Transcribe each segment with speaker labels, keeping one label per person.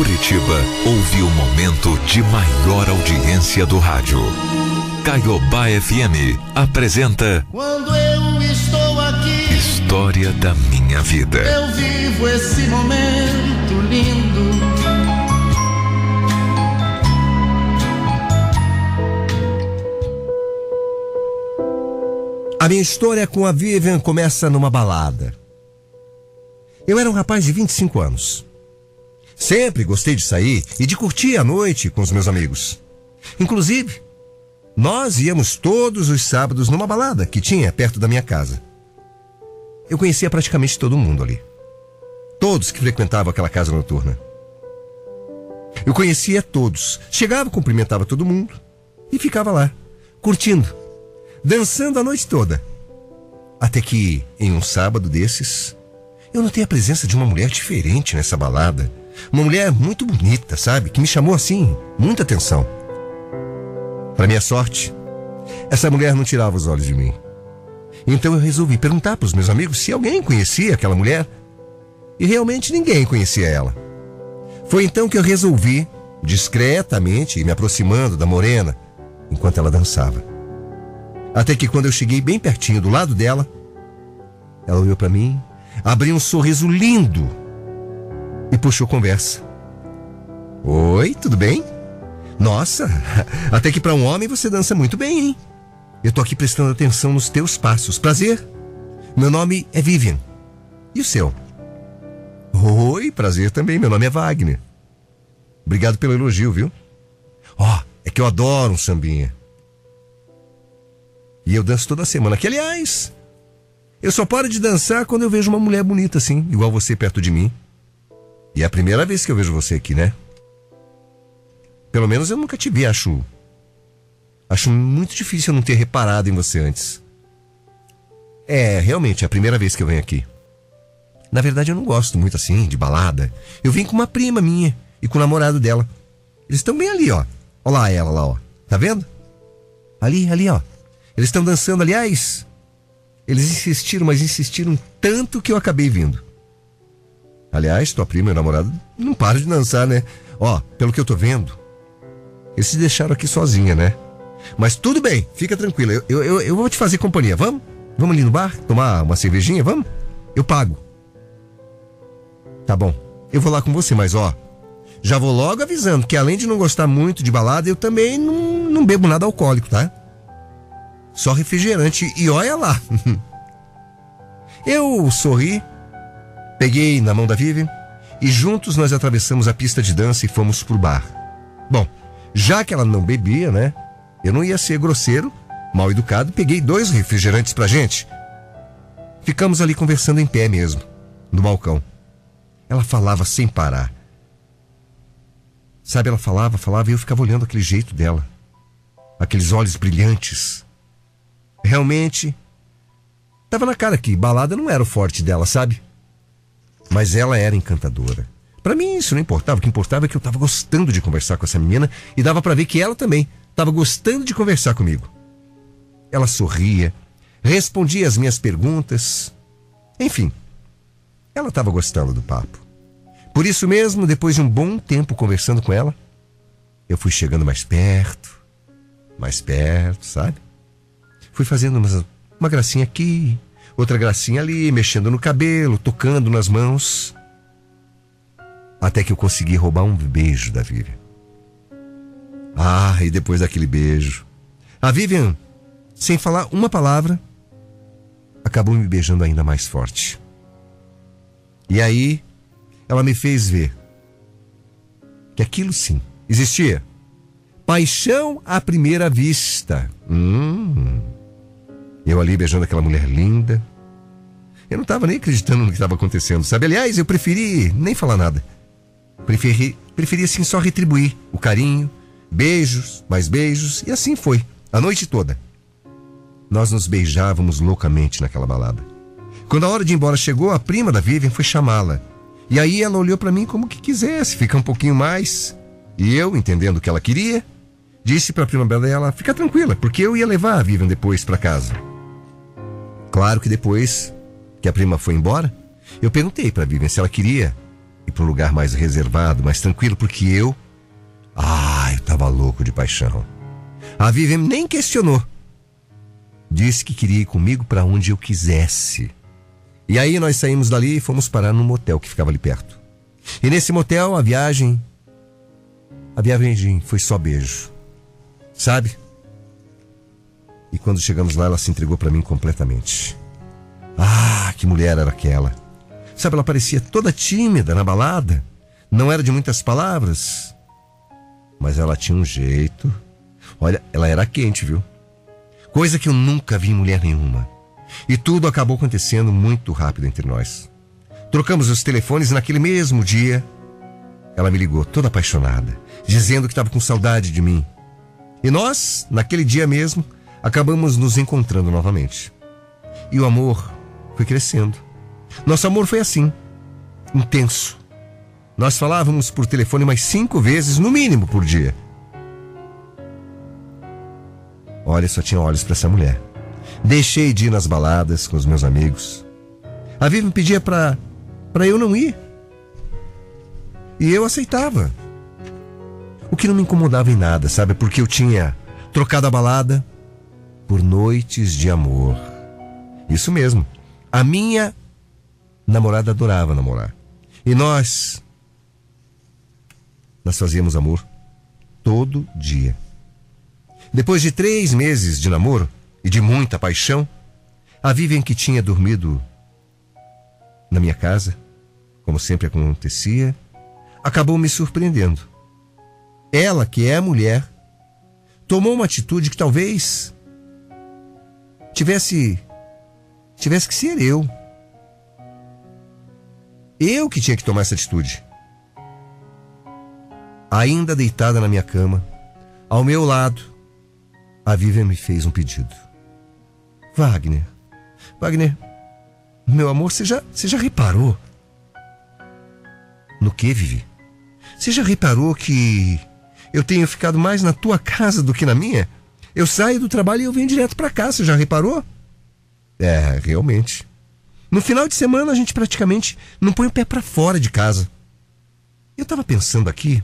Speaker 1: Curitiba ouve o momento de maior audiência do rádio. Caiobá FM apresenta
Speaker 2: Quando eu estou aqui,
Speaker 1: História da Minha Vida.
Speaker 2: eu vivo esse momento lindo.
Speaker 3: A minha história com a Vivian começa numa balada. Eu era um rapaz de 25 anos. Sempre gostei de sair e de curtir a noite com os meus amigos. Inclusive, nós íamos todos os sábados numa balada que tinha perto da minha casa. Eu conhecia praticamente todo mundo ali. Todos que frequentavam aquela casa noturna. Eu conhecia todos. Chegava, cumprimentava todo mundo e ficava lá, curtindo, dançando a noite toda. Até que, em um sábado desses, eu notei a presença de uma mulher diferente nessa balada. Uma mulher muito bonita, sabe? Que me chamou assim, muita atenção. Para minha sorte, essa mulher não tirava os olhos de mim. Então eu resolvi perguntar para os meus amigos se alguém conhecia aquela mulher. E realmente ninguém conhecia ela. Foi então que eu resolvi, discretamente, me aproximando da morena, enquanto ela dançava. Até que quando eu cheguei bem pertinho do lado dela, ela olhou para mim, abriu um sorriso lindo e puxou conversa. Oi, tudo bem? Nossa, até que para um homem você dança muito bem, hein? Eu tô aqui prestando atenção nos teus passos. Prazer. Meu nome é Vivian. E o seu? Oi, prazer também. Meu nome é Wagner. Obrigado pelo elogio, viu? Ó, é que eu adoro um sambinha. E eu danço toda semana. Que, aliás, eu só paro de dançar quando eu vejo uma mulher bonita assim, igual você perto de mim. E é a primeira vez que eu vejo você aqui, né? Pelo menos eu nunca te vi, acho. Acho muito difícil eu não ter reparado em você antes. É, realmente, é a primeira vez que eu venho aqui. Na verdade, eu não gosto muito assim, de balada. Eu vim com uma prima minha e com o namorado dela. Eles estão bem ali, ó. Olha lá ela lá, ó. Tá vendo? Ali, ali, ó. Eles estão dançando, aliás. Eles insistiram, mas insistiram tanto que eu acabei vindo. Aliás, tua prima e o namorado não param de dançar, né? Ó, pelo que eu tô vendo, eles se deixaram aqui sozinha, né? Mas tudo bem, fica tranquila. Eu, eu, eu, eu vou te fazer companhia, vamos? Vamos ali no bar tomar uma cervejinha, vamos? Eu pago. Tá bom, eu vou lá com você, mas ó, já vou logo avisando que além de não gostar muito de balada, eu também não, não bebo nada alcoólico, tá? Só refrigerante e olha lá. eu sorri, peguei na mão da Vivian e juntos nós atravessamos a pista de dança e fomos pro bar. Bom, já que ela não bebia, né? Eu não ia ser grosseiro, mal educado, peguei dois refrigerantes pra gente. Ficamos ali conversando em pé mesmo, no balcão. Ela falava sem parar. Sabe, ela falava, falava e eu ficava olhando aquele jeito dela. Aqueles olhos brilhantes. Realmente, tava na cara que balada não era o forte dela, sabe? Mas ela era encantadora. Para mim isso não importava, o que importava é que eu tava gostando de conversar com essa menina e dava para ver que ela também tava gostando de conversar comigo. Ela sorria, respondia as minhas perguntas. Enfim, ela estava gostando do papo. Por isso mesmo, depois de um bom tempo conversando com ela, eu fui chegando mais perto, mais perto, sabe? Fui fazendo uma, uma gracinha aqui, outra gracinha ali, mexendo no cabelo, tocando nas mãos. Até que eu consegui roubar um beijo da Vivian. Ah, e depois daquele beijo. A Vivian, sem falar uma palavra, acabou me beijando ainda mais forte. E aí, ela me fez ver que aquilo sim existia. Paixão à primeira vista. Hum. Eu ali beijando aquela mulher linda. Eu não estava nem acreditando no que estava acontecendo, sabe? Aliás, eu preferi nem falar nada. Preferi, preferi assim só retribuir o carinho, beijos, mais beijos, e assim foi, a noite toda. Nós nos beijávamos loucamente naquela balada. Quando a hora de ir embora chegou, a prima da Vivian foi chamá-la. E aí ela olhou para mim como que quisesse, ficar um pouquinho mais. E eu, entendendo o que ela queria, disse para a prima dela ficar tranquila, porque eu ia levar a Vivian depois para casa. Claro que depois que a prima foi embora, eu perguntei para Vivian se ela queria ir para um lugar mais reservado, mais tranquilo, porque eu. Ah, eu tava louco de paixão. A Vivian nem questionou. Disse que queria ir comigo para onde eu quisesse. E aí nós saímos dali e fomos parar num motel que ficava ali perto. E nesse motel a viagem. A viagem foi só beijo. Sabe? E quando chegamos lá, ela se entregou para mim completamente. Ah, que mulher era aquela! Sabe, ela parecia toda tímida na balada. Não era de muitas palavras. Mas ela tinha um jeito. Olha, ela era quente, viu? Coisa que eu nunca vi em mulher nenhuma. E tudo acabou acontecendo muito rápido entre nós. Trocamos os telefones e naquele mesmo dia, ela me ligou toda apaixonada, dizendo que estava com saudade de mim. E nós, naquele dia mesmo, acabamos nos encontrando novamente. E o amor foi crescendo. Nosso amor foi assim, intenso. Nós falávamos por telefone mais cinco vezes, no mínimo, por dia. Olha, só tinha olhos para essa mulher. Deixei de ir nas baladas com os meus amigos. A Vivi me pedia para para eu não ir. E eu aceitava. O que não me incomodava em nada, sabe? Porque eu tinha trocado a balada por noites de amor. Isso mesmo. A minha namorada adorava namorar. E nós. Nós fazíamos amor todo dia. Depois de três meses de namoro e de muita paixão, a Vivian que tinha dormido na minha casa, como sempre acontecia, acabou me surpreendendo. Ela, que é mulher, tomou uma atitude que talvez tivesse tivesse que ser eu. Eu que tinha que tomar essa atitude. Ainda deitada na minha cama, ao meu lado, a Vivian me fez um pedido. Wagner, Wagner, meu amor, você já, você já reparou? No que, Vivi? Você já reparou que eu tenho ficado mais na tua casa do que na minha? Eu saio do trabalho e eu venho direto para cá, você já reparou? É, realmente. No final de semana a gente praticamente não põe o pé para fora de casa. Eu tava pensando aqui,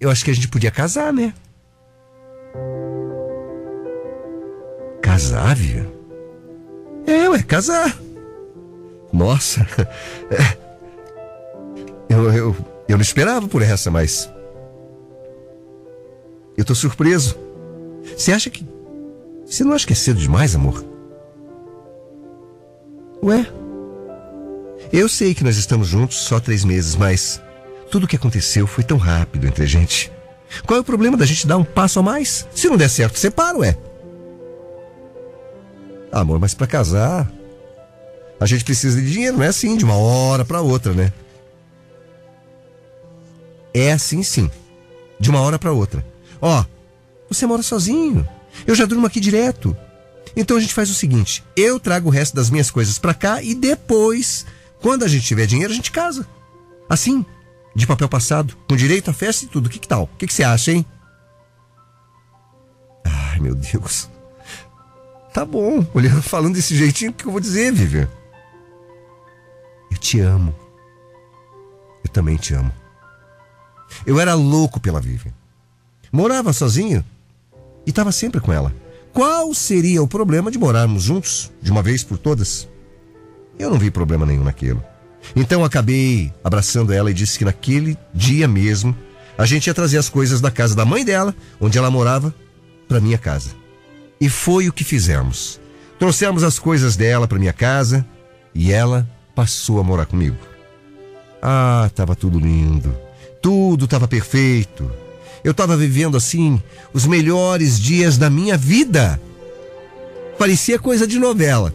Speaker 3: eu acho que a gente podia casar, né? Casar, Vivi? É, ué, casar. Nossa. Eu, eu, eu não esperava por essa, mas. Eu tô surpreso. Você acha que. Você não acha que é cedo demais, amor? Ué? Eu sei que nós estamos juntos só três meses, mas tudo o que aconteceu foi tão rápido entre a gente. Qual é o problema da gente dar um passo a mais? Se não der certo, separa, ué. Amor, mas para casar, a gente precisa de dinheiro, não é assim, de uma hora para outra, né? É assim sim, de uma hora para outra. Ó, você mora sozinho. Eu já durmo aqui direto. Então a gente faz o seguinte: eu trago o resto das minhas coisas para cá e depois, quando a gente tiver dinheiro, a gente casa. Assim, de papel passado, com direito à festa e tudo. O que, que tal? O que, que você acha, hein? Ai, meu Deus. Tá bom, olhando, falando desse jeitinho, o que eu vou dizer, Vivian? Eu te amo. Eu também te amo. Eu era louco pela Vivian. Morava sozinho e estava sempre com ela. Qual seria o problema de morarmos juntos, de uma vez por todas? Eu não vi problema nenhum naquilo. Então acabei abraçando ela e disse que naquele dia mesmo a gente ia trazer as coisas da casa da mãe dela, onde ela morava, para minha casa. E foi o que fizemos. Trouxemos as coisas dela para minha casa e ela passou a morar comigo. Ah, estava tudo lindo. Tudo estava perfeito. Eu estava vivendo assim os melhores dias da minha vida. Parecia coisa de novela.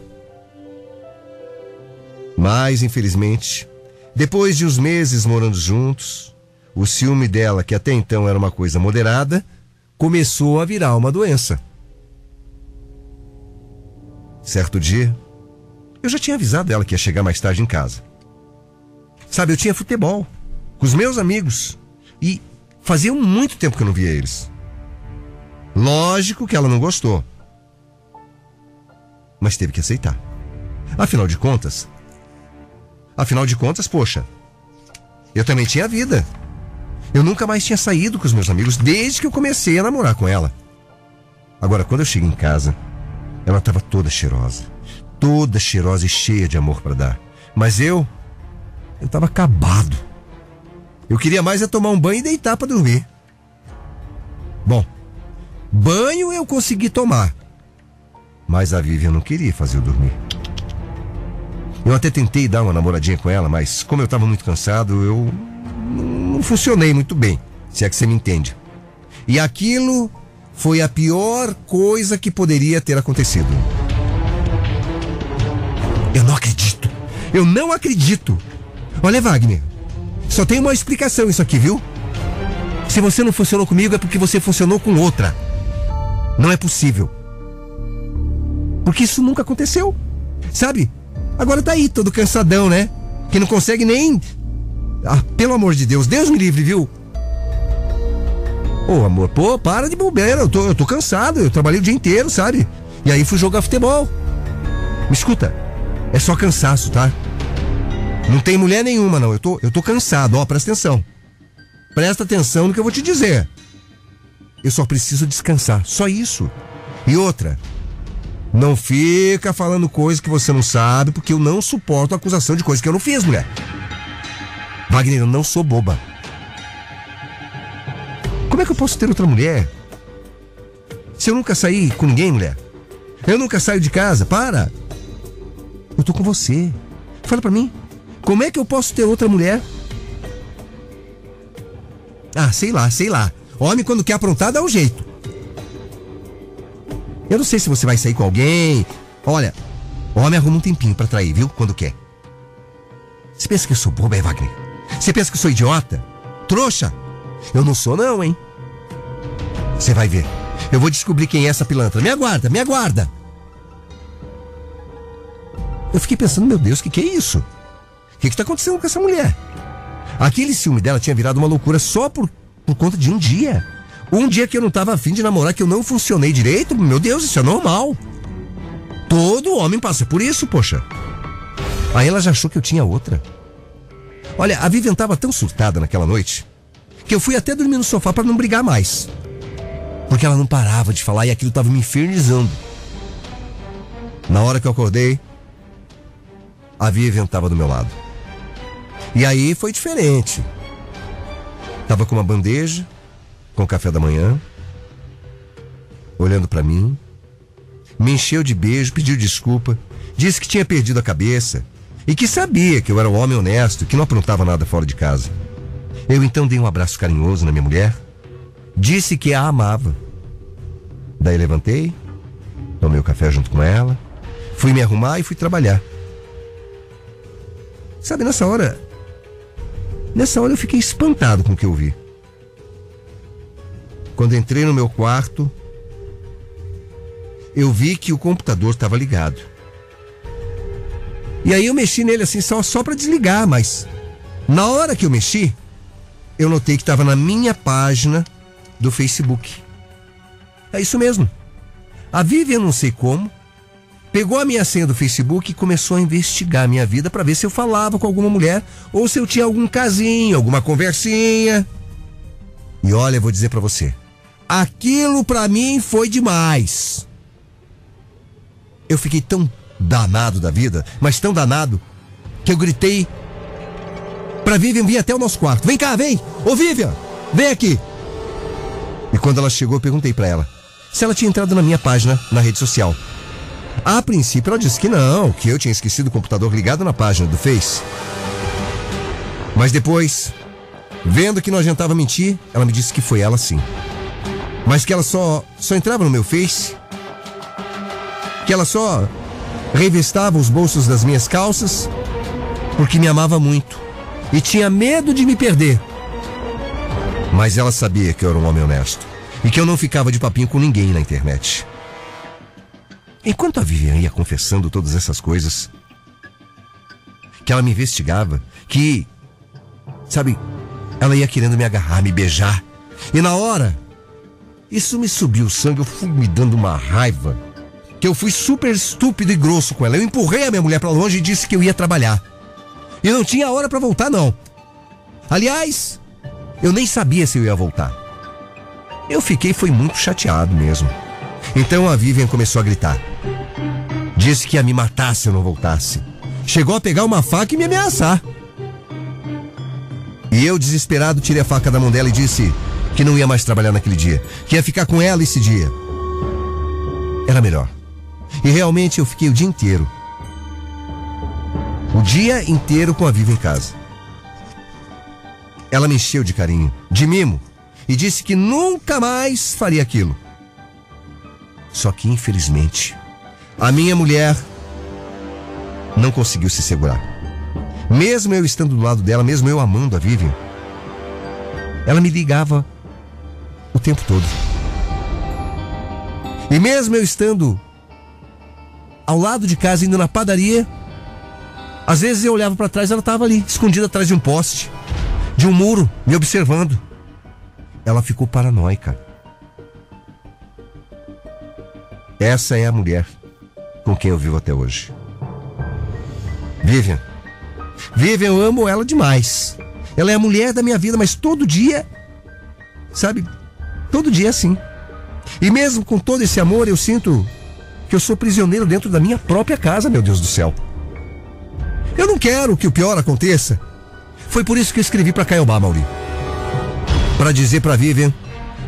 Speaker 3: Mas, infelizmente, depois de uns meses morando juntos, o ciúme dela, que até então era uma coisa moderada, começou a virar uma doença. Certo dia, eu já tinha avisado ela que ia chegar mais tarde em casa. Sabe, eu tinha futebol com os meus amigos e fazia muito tempo que eu não via eles. Lógico que ela não gostou. Mas teve que aceitar. Afinal de contas, afinal de contas, poxa, eu também tinha vida. Eu nunca mais tinha saído com os meus amigos desde que eu comecei a namorar com ela. Agora, quando eu cheguei em casa, ela estava toda cheirosa. Toda cheirosa e cheia de amor para dar. Mas eu, eu estava acabado. Eu queria mais é tomar um banho e deitar para dormir. Bom, banho eu consegui tomar. Mas a Vivian não queria fazer eu dormir. Eu até tentei dar uma namoradinha com ela, mas como eu estava muito cansado, eu não funcionei muito bem, se é que você me entende. E aquilo foi a pior coisa que poderia ter acontecido. Eu não acredito. Eu não acredito. Olha, Wagner, só tem uma explicação isso aqui, viu? Se você não funcionou comigo é porque você funcionou com outra. Não é possível. Porque isso nunca aconteceu. Sabe? Agora tá aí, todo cansadão, né? Que não consegue nem. Ah, pelo amor de Deus, Deus me livre, viu? Ô, amor, pô, para de bobeira. Eu tô, eu tô cansado, eu trabalhei o dia inteiro, sabe? E aí fui jogar futebol. Me escuta, é só cansaço, tá? Não tem mulher nenhuma, não. Eu tô, eu tô cansado, ó, presta atenção. Presta atenção no que eu vou te dizer. Eu só preciso descansar, só isso. E outra, não fica falando coisas que você não sabe, porque eu não suporto a acusação de coisas que eu não fiz, mulher. Wagner, eu não sou boba. Como é que eu posso ter outra mulher? Se eu nunca saí com ninguém, mulher? Eu nunca saio de casa, para! Eu tô com você. Fala pra mim. Como é que eu posso ter outra mulher? Ah, sei lá, sei lá. Homem, quando quer aprontar, dá um jeito. Eu não sei se você vai sair com alguém. Olha, homem arruma um tempinho para trair, viu? Quando quer. Você pensa que eu sou boba, é, Wagner? Você pensa que eu sou idiota? Trouxa? Eu não sou, não, hein? Você vai ver. Eu vou descobrir quem é essa pilantra. Me aguarda, me aguarda. Eu fiquei pensando, meu Deus, o que, que é isso? O que está acontecendo com essa mulher? Aquele ciúme dela tinha virado uma loucura só por, por conta de um dia. Um dia que eu não estava afim de namorar, que eu não funcionei direito, meu Deus, isso é normal. Todo homem passa por isso, poxa. Aí ela já achou que eu tinha outra. Olha, a Vivian estava tão surtada naquela noite que eu fui até dormir no sofá para não brigar mais. Porque ela não parava de falar e aquilo estava me infernizando. Na hora que eu acordei, a Vivian estava do meu lado. E aí foi diferente. Tava com uma bandeja, com café da manhã, olhando para mim, me encheu de beijo, pediu desculpa, disse que tinha perdido a cabeça e que sabia que eu era um homem honesto, que não aprontava nada fora de casa. Eu então dei um abraço carinhoso na minha mulher, disse que a amava. Daí levantei, tomei o café junto com ela, fui me arrumar e fui trabalhar. Sabe, nessa hora, nessa hora eu fiquei espantado com o que eu vi. Quando entrei no meu quarto, eu vi que o computador estava ligado. E aí eu mexi nele assim só, só para desligar, mas na hora que eu mexi, eu notei que estava na minha página do Facebook. É isso mesmo. A Vivian, não sei como, pegou a minha senha do Facebook e começou a investigar a minha vida para ver se eu falava com alguma mulher ou se eu tinha algum casinho, alguma conversinha. E olha, eu vou dizer para você, Aquilo para mim foi demais. Eu fiquei tão danado da vida, mas tão danado, que eu gritei pra Vivian vir até o nosso quarto. Vem cá, vem! Ô Vivian, vem aqui! E quando ela chegou, eu perguntei para ela se ela tinha entrado na minha página na rede social. A princípio ela disse que não, que eu tinha esquecido o computador ligado na página do Face. Mas depois, vendo que não adiantava mentir, ela me disse que foi ela sim mas que ela só, só entrava no meu Face, que ela só revistava os bolsos das minhas calças, porque me amava muito e tinha medo de me perder. Mas ela sabia que eu era um homem honesto e que eu não ficava de papinho com ninguém na internet. Enquanto a Vivian ia confessando todas essas coisas, que ela me investigava, que, sabe, ela ia querendo me agarrar, me beijar. E na hora, isso me subiu o sangue, eu fui me dando uma raiva. Que eu fui super estúpido e grosso com ela. Eu empurrei a minha mulher para longe e disse que eu ia trabalhar. E não tinha hora para voltar, não. Aliás, eu nem sabia se eu ia voltar. Eu fiquei foi muito chateado mesmo. Então a Vivian começou a gritar. Disse que ia me matar se eu não voltasse. Chegou a pegar uma faca e me ameaçar. E eu, desesperado, tirei a faca da mão dela e disse que não ia mais trabalhar naquele dia, que ia ficar com ela esse dia. Era melhor. E realmente eu fiquei o dia inteiro. O dia inteiro com a Viva em casa. Ela me encheu de carinho, de mimo, e disse que nunca mais faria aquilo. Só que, infelizmente, a minha mulher não conseguiu se segurar. Mesmo eu estando do lado dela, mesmo eu amando a Vivian, ela me ligava o tempo todo. E mesmo eu estando ao lado de casa, indo na padaria, às vezes eu olhava para trás, ela estava ali, escondida atrás de um poste, de um muro, me observando. Ela ficou paranoica. Essa é a mulher com quem eu vivo até hoje. Vivian. Vivian, eu amo ela demais. Ela é a mulher da minha vida, mas todo dia, sabe? Todo dia é assim. E mesmo com todo esse amor, eu sinto que eu sou prisioneiro dentro da minha própria casa, meu Deus do céu. Eu não quero que o pior aconteça. Foi por isso que eu escrevi para Caiobá, Mauri. Para dizer para Vivian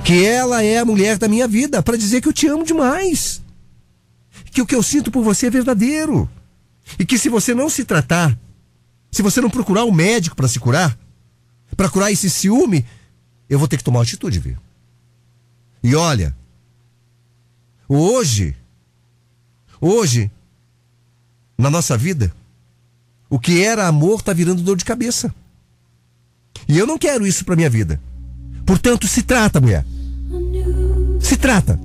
Speaker 3: que ela é a mulher da minha vida, para dizer que eu te amo demais. Que o que eu sinto por você é verdadeiro. E que se você não se tratar, se você não procurar um médico para se curar, para curar esse ciúme, eu vou ter que tomar atitude, viu? E olha, hoje, hoje, na nossa vida, o que era amor está virando dor de cabeça. E eu não quero isso para minha vida. Portanto, se trata, mulher. Se trata.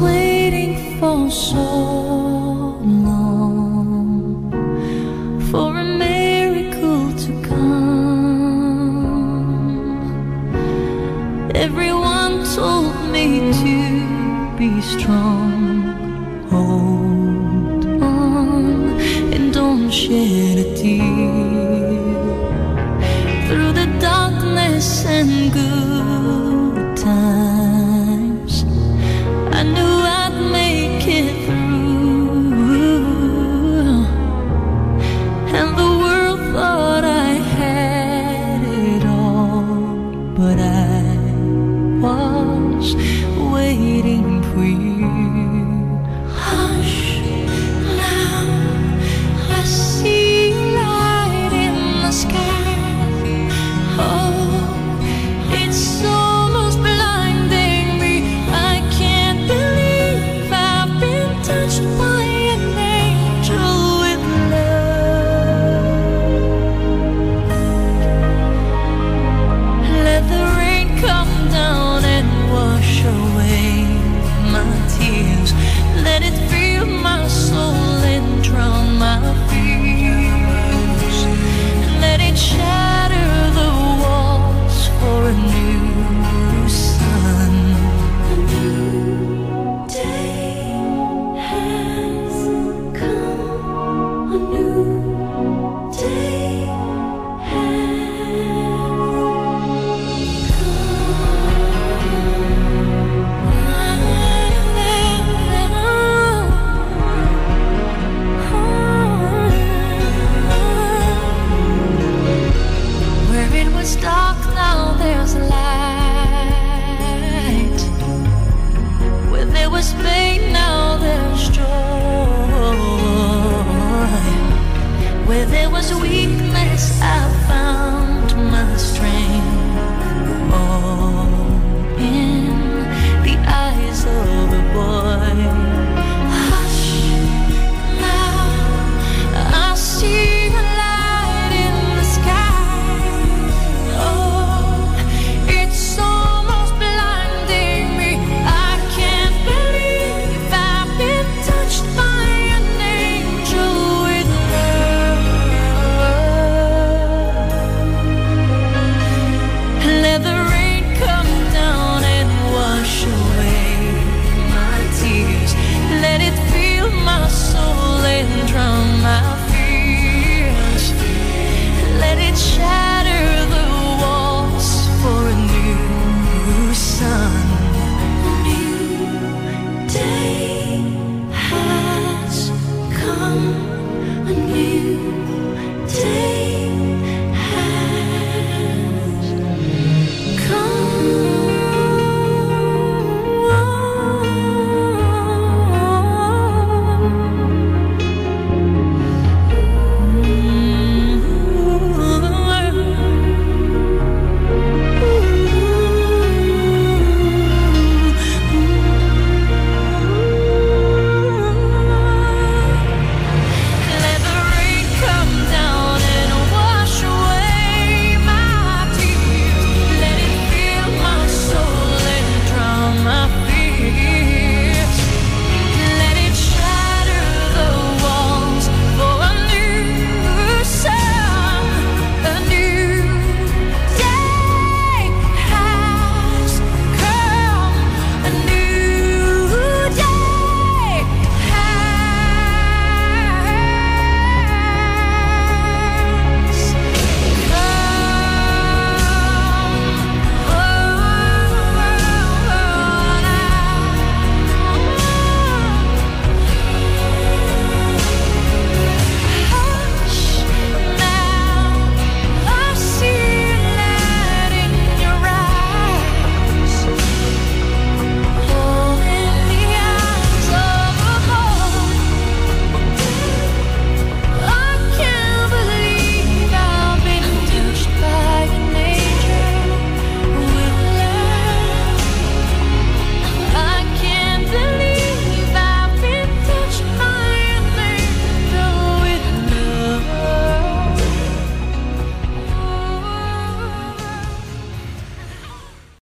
Speaker 4: waiting for so